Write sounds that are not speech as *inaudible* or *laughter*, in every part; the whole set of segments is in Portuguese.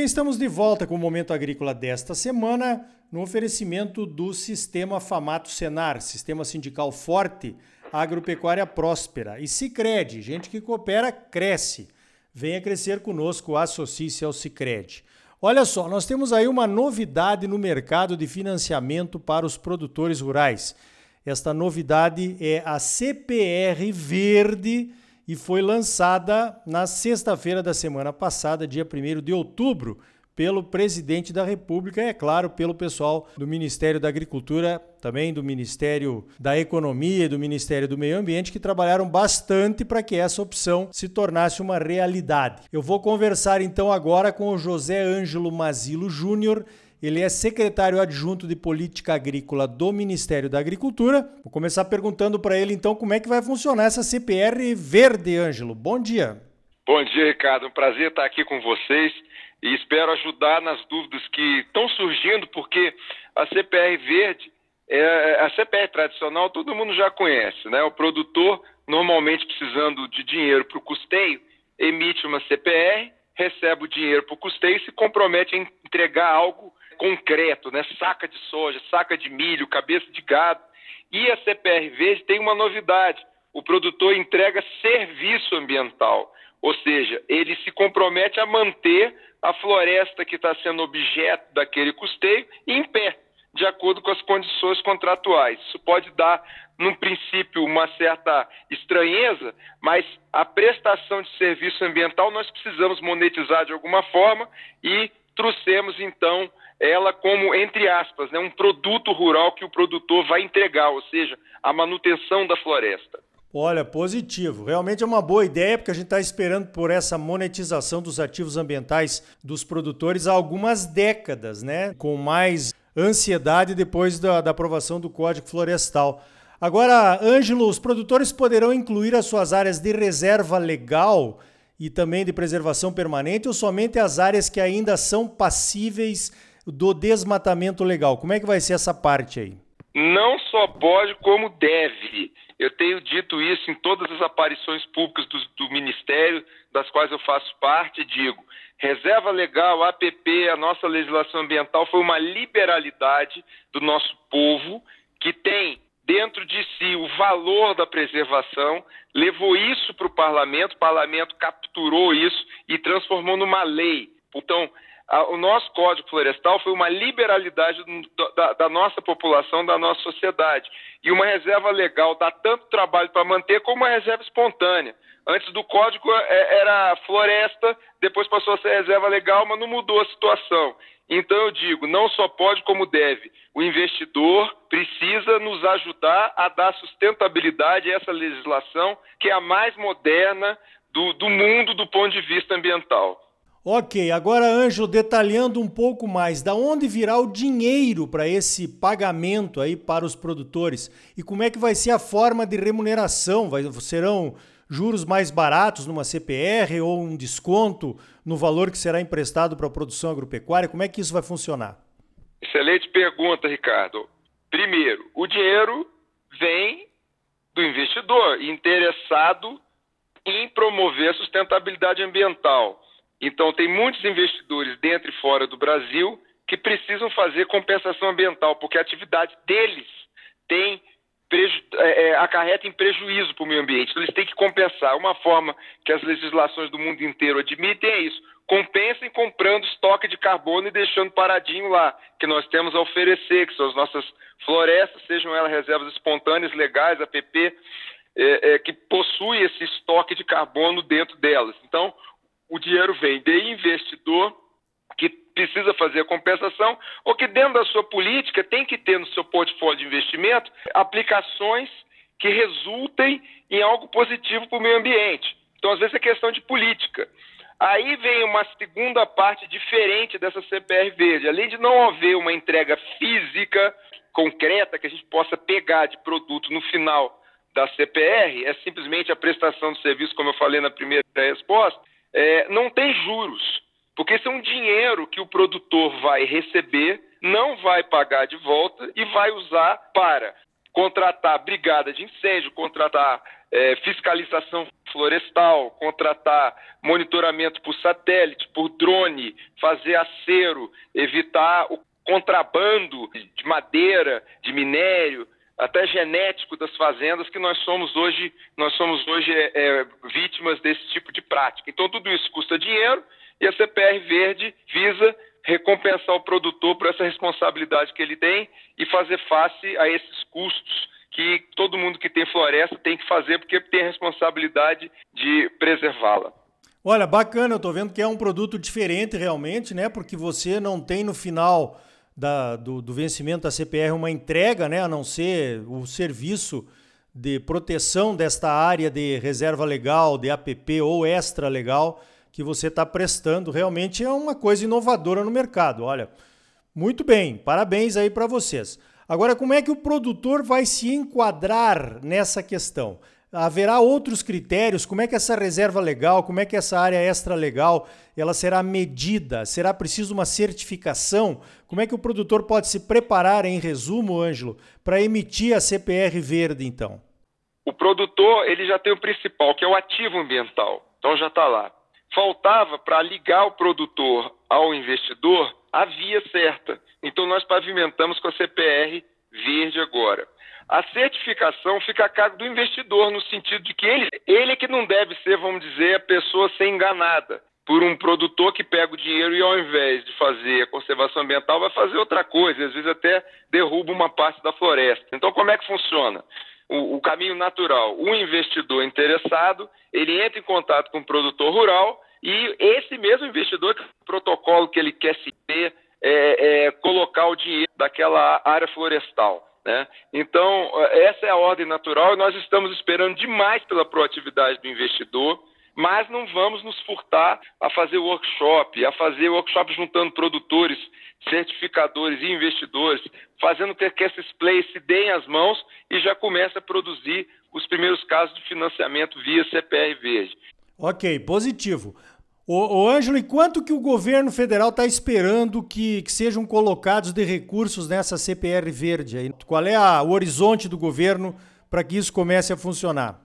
bem, estamos de volta com o Momento Agrícola desta semana, no oferecimento do Sistema Famato Senar, Sistema Sindical Forte, Agropecuária Próspera. E Cicred, gente que coopera, cresce. Venha crescer conosco, associe-se ao Cicred. Olha só, nós temos aí uma novidade no mercado de financiamento para os produtores rurais. Esta novidade é a CPR Verde e foi lançada na sexta-feira da semana passada, dia 1 de outubro, pelo presidente da República e, é claro, pelo pessoal do Ministério da Agricultura, também do Ministério da Economia e do Ministério do Meio Ambiente, que trabalharam bastante para que essa opção se tornasse uma realidade. Eu vou conversar então agora com o José Ângelo Mazilo Júnior. Ele é secretário adjunto de Política Agrícola do Ministério da Agricultura. Vou começar perguntando para ele então como é que vai funcionar essa CPR verde, Ângelo. Bom dia. Bom dia, Ricardo. Um prazer estar aqui com vocês e espero ajudar nas dúvidas que estão surgindo, porque a CPR verde, é, a CPR tradicional, todo mundo já conhece, né? O produtor, normalmente precisando de dinheiro para o custeio, emite uma CPR, recebe o dinheiro para o custeio e se compromete a entregar algo concreto, né? Saca de soja, saca de milho, cabeça de gado. E a CPR verde tem uma novidade: o produtor entrega serviço ambiental, ou seja, ele se compromete a manter a floresta que está sendo objeto daquele custeio em pé, de acordo com as condições contratuais. Isso pode dar, num princípio, uma certa estranheza, mas a prestação de serviço ambiental nós precisamos monetizar de alguma forma e trouxemos, então, ela como, entre aspas, né, um produto rural que o produtor vai entregar, ou seja, a manutenção da floresta. Olha, positivo. Realmente é uma boa ideia, porque a gente está esperando por essa monetização dos ativos ambientais dos produtores há algumas décadas, né? Com mais ansiedade depois da, da aprovação do Código Florestal. Agora, Ângelo, os produtores poderão incluir as suas áreas de reserva legal e também de preservação permanente ou somente as áreas que ainda são passíveis do desmatamento legal? Como é que vai ser essa parte aí? Não só pode, como deve. Eu tenho dito isso em todas as aparições públicas do, do Ministério, das quais eu faço parte, digo, reserva legal, APP, a nossa legislação ambiental foi uma liberalidade do nosso povo que tem dentro de si o valor da preservação, levou isso para o parlamento, o parlamento capturou isso e transformou numa lei. Então, o nosso Código Florestal foi uma liberalidade da, da, nossa população, da nossa sociedade. E uma reserva legal dá tanto trabalho para manter como uma reserva espontânea. Antes do Código é, era floresta, depois passou a ser reserva legal, mas não mudou a situação. Então eu digo, não só pode como deve. O investidor precisa nos ajudar a dar sustentabilidade a essa legislação que é a mais moderna do, do mundo do ponto de vista ambiental. Ok, agora Ângelo, detalhando um pouco mais, da onde virá o dinheiro para esse pagamento aí para os produtores e como é que vai ser a forma de remuneração? Vai, serão juros mais baratos numa CPR ou um desconto no valor que será emprestado para a produção agropecuária? Como é que isso vai funcionar? Excelente pergunta, Ricardo. Primeiro, o dinheiro vem do investidor interessado em promover a sustentabilidade ambiental. Então, tem muitos investidores dentro e fora do Brasil que precisam fazer compensação ambiental, porque a atividade deles tem é, é, acarreta em prejuízo para o meio ambiente. Então, eles têm que compensar. Uma forma que as legislações do mundo inteiro admitem é isso. Compensem comprando estoque de carbono e deixando paradinho lá, que nós temos a oferecer, que são as nossas florestas, sejam elas reservas espontâneas, legais, APP, é, é, que possui esse estoque de carbono dentro delas. Então, o dinheiro vem de investidor que precisa fazer a compensação ou que dentro da sua política tem que ter no seu portfólio de investimento aplicações que resultem em algo positivo para o meio ambiente. Então, às vezes, é questão de política. Aí vem uma segunda parte diferente dessa CPR verde. Além de não haver uma entrega física concreta que a gente possa pegar de produto no final da CPR, é simplesmente a prestação de serviço, como eu falei na primeira resposta, é, não tem juros, porque isso é um dinheiro que o produtor vai receber, não vai pagar de volta e vai usar para contratar brigada de incêndio, contratar é, fiscalização florestal, contratar monitoramento por satélite, por drone, fazer acero, evitar o contrabando de madeira, de minério, até genético das fazendas que nós somos hoje nós somos hoje é, é, vítimas desse tipo de prática. Então tudo isso custa dinheiro e a CPR Verde visa recompensar o produtor por essa responsabilidade que ele tem e fazer face a esses custos que todo mundo que tem floresta tem que fazer porque tem a responsabilidade de preservá-la. Olha, bacana, eu estou vendo que é um produto diferente realmente, né? Porque você não tem no final da, do, do, vencimento da CPR uma entrega, né? A não ser o serviço de proteção desta área de reserva legal, de APP ou extra legal que você está prestando. Realmente é uma coisa inovadora no mercado. Olha, muito bem, parabéns aí para vocês. Agora, como é que o produtor vai se enquadrar nessa questão? Haverá outros critérios? Como é que essa reserva legal, como é que essa área extra legal, ela será medida? Será preciso uma certificação? Como é que o produtor pode se preparar, em resumo, Ângelo, para emitir a CPR verde, então? O produtor, ele já tem o principal, que é o ativo ambiental. Então já está lá. Faltava para ligar o produtor ao investidor a via certa. Então nós pavimentamos com a CPR verde agora. A certificação fica a cargo do investidor, no sentido de que ele, ele é que não deve ser, vamos dizer, a pessoa ser enganada por um produtor que pega o dinheiro e ao invés de fazer a conservação ambiental vai fazer outra coisa, às vezes até derruba uma parte da floresta. Então como é que funciona? O, o caminho natural, o investidor interessado, ele entra em contato com o produtor rural e esse mesmo investidor, o protocolo que ele quer se ter, é, é, colocar o dinheiro daquela área florestal. Né? Então, essa é a ordem natural e nós estamos esperando demais pela proatividade do investidor, mas não vamos nos furtar a fazer workshop, a fazer workshop juntando produtores, certificadores e investidores, fazendo com que esses players se deem as mãos e já comece a produzir os primeiros casos de financiamento via CPR Verde. Ok, positivo. Ô, ô Ângelo, e quanto que o governo federal está esperando que, que, sejam colocados de recursos nessa CPR verde? Aí? Qual é a, o horizonte do governo para que isso comece a funcionar?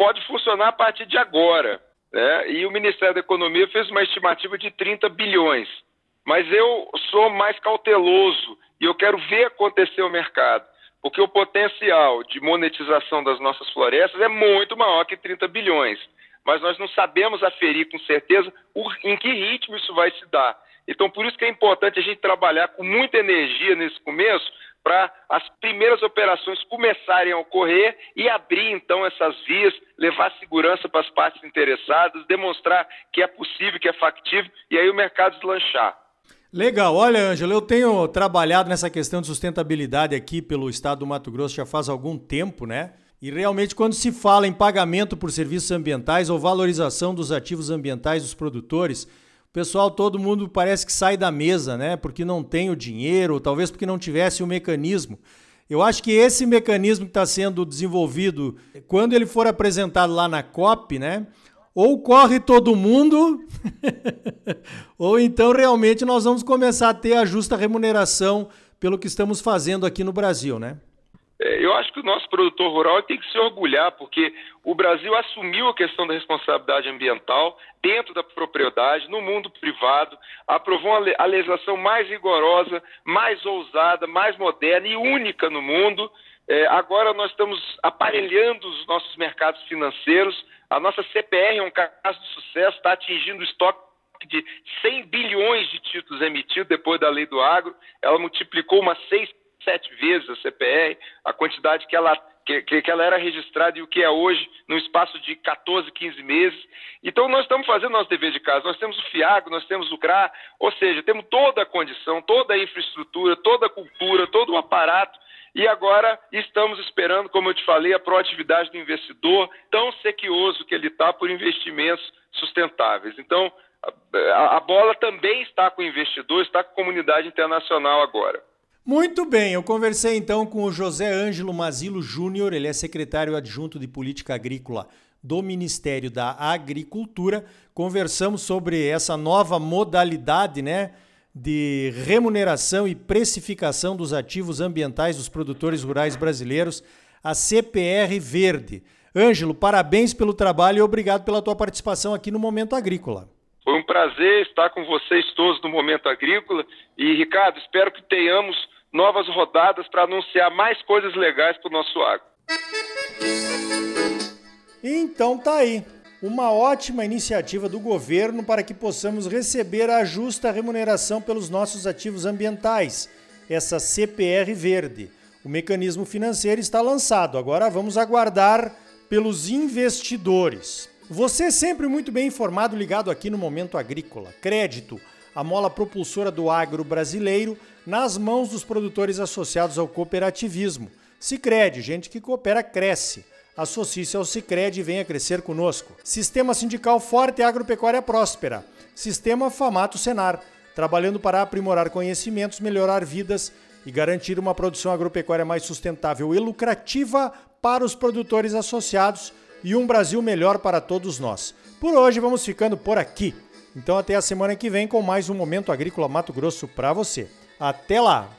Pode funcionar a partir de agora. Né? E o Ministério da Economia fez uma estimativa de 30 bilhões. Mas eu sou mais cauteloso e eu quero ver acontecer o mercado. Porque o potencial de monetização das nossas florestas é muito maior que 30 bilhões mas nós não sabemos aferir com certeza o, em que ritmo isso vai se dar. Então, por isso que é importante a gente trabalhar com muita energia nesse começo, para as primeiras operações começarem a ocorrer e abrir então essas vias, levar segurança para as partes interessadas, demonstrar que é possível, que é factível e aí o mercado deslanchar. Legal, olha, Ângelo, eu tenho trabalhado nessa questão de sustentabilidade aqui pelo estado do Mato Grosso já faz algum tempo, né? E realmente, quando se fala em pagamento por serviços ambientais ou valorização dos ativos ambientais dos produtores, pessoal, todo mundo parece que sai da mesa, né? Porque não tem o dinheiro, ou talvez porque não tivesse o mecanismo. Eu acho que esse mecanismo que está sendo desenvolvido, quando ele for apresentado lá na COP, né? Ou corre todo mundo, *laughs* ou então realmente nós vamos começar a ter a justa remuneração pelo que estamos fazendo aqui no Brasil, né? É, eu acho que o nosso produtor rural tem que se orgulhar, porque o Brasil assumiu a questão da responsabilidade ambiental dentro da propriedade, no mundo privado, aprovou a legislação mais rigorosa, mais ousada, mais moderna e única no mundo. É, agora nós estamos aparelhando os nossos mercados financeiros. A nossa CPR é um caso de sucesso, está atingindo o estoque de 100 bilhões de títulos emitidos depois da lei do agro. Ela multiplicou umas seis sete vezes a CPR, a quantidade que ela, que, que ela era registrada e o que é hoje, no espaço de 14, 15 meses. Então, nós estamos fazendo nosso dever de casa. Nós temos o FIAGO, nós temos o CRA, ou seja, temos toda a condição, toda a infraestrutura, toda a cultura, todo o aparato e agora estamos esperando, como eu te falei, a proatividade do investidor, tão sequioso que ele está por investimentos sustentáveis. Então, a, a, bola também está com o investidor, está com a comunidade internacional agora. Muito bem, eu conversei então com o José Ângelo Mazilo Júnior, ele é secretário adjunto de Política Agrícola do Ministério da Agricultura. Conversamos sobre essa nova modalidade, né, de remuneração e precificação dos ativos ambientais dos produtores rurais brasileiros, a CPR Verde. Ângelo, parabéns pelo trabalho e obrigado pela tua participação aqui no Momento Agrícola. Foi um prazer estar com vocês todos no Momento Agrícola e, Ricardo, espero que tenhamos novas rodadas para anunciar mais coisas legais para o nosso agro. Então tá aí. Uma ótima iniciativa do governo para que possamos receber a justa remuneração pelos nossos ativos ambientais, essa CPR verde. O mecanismo financeiro está lançado, agora vamos aguardar pelos investidores. Você é sempre muito bem informado, ligado aqui no Momento Agrícola. Crédito, a mola propulsora do agro brasileiro, nas mãos dos produtores associados ao cooperativismo. Sicredi, gente que coopera cresce. Associe-se ao Sicredi e venha crescer conosco. Sistema Sindical Forte e Agropecuária Próspera. Sistema Famato Senar, trabalhando para aprimorar conhecimentos, melhorar vidas e garantir uma produção agropecuária mais sustentável e lucrativa para os produtores associados e um Brasil melhor para todos nós. Por hoje vamos ficando por aqui. Então até a semana que vem com mais um Momento Agrícola Mato Grosso para você. Até lá!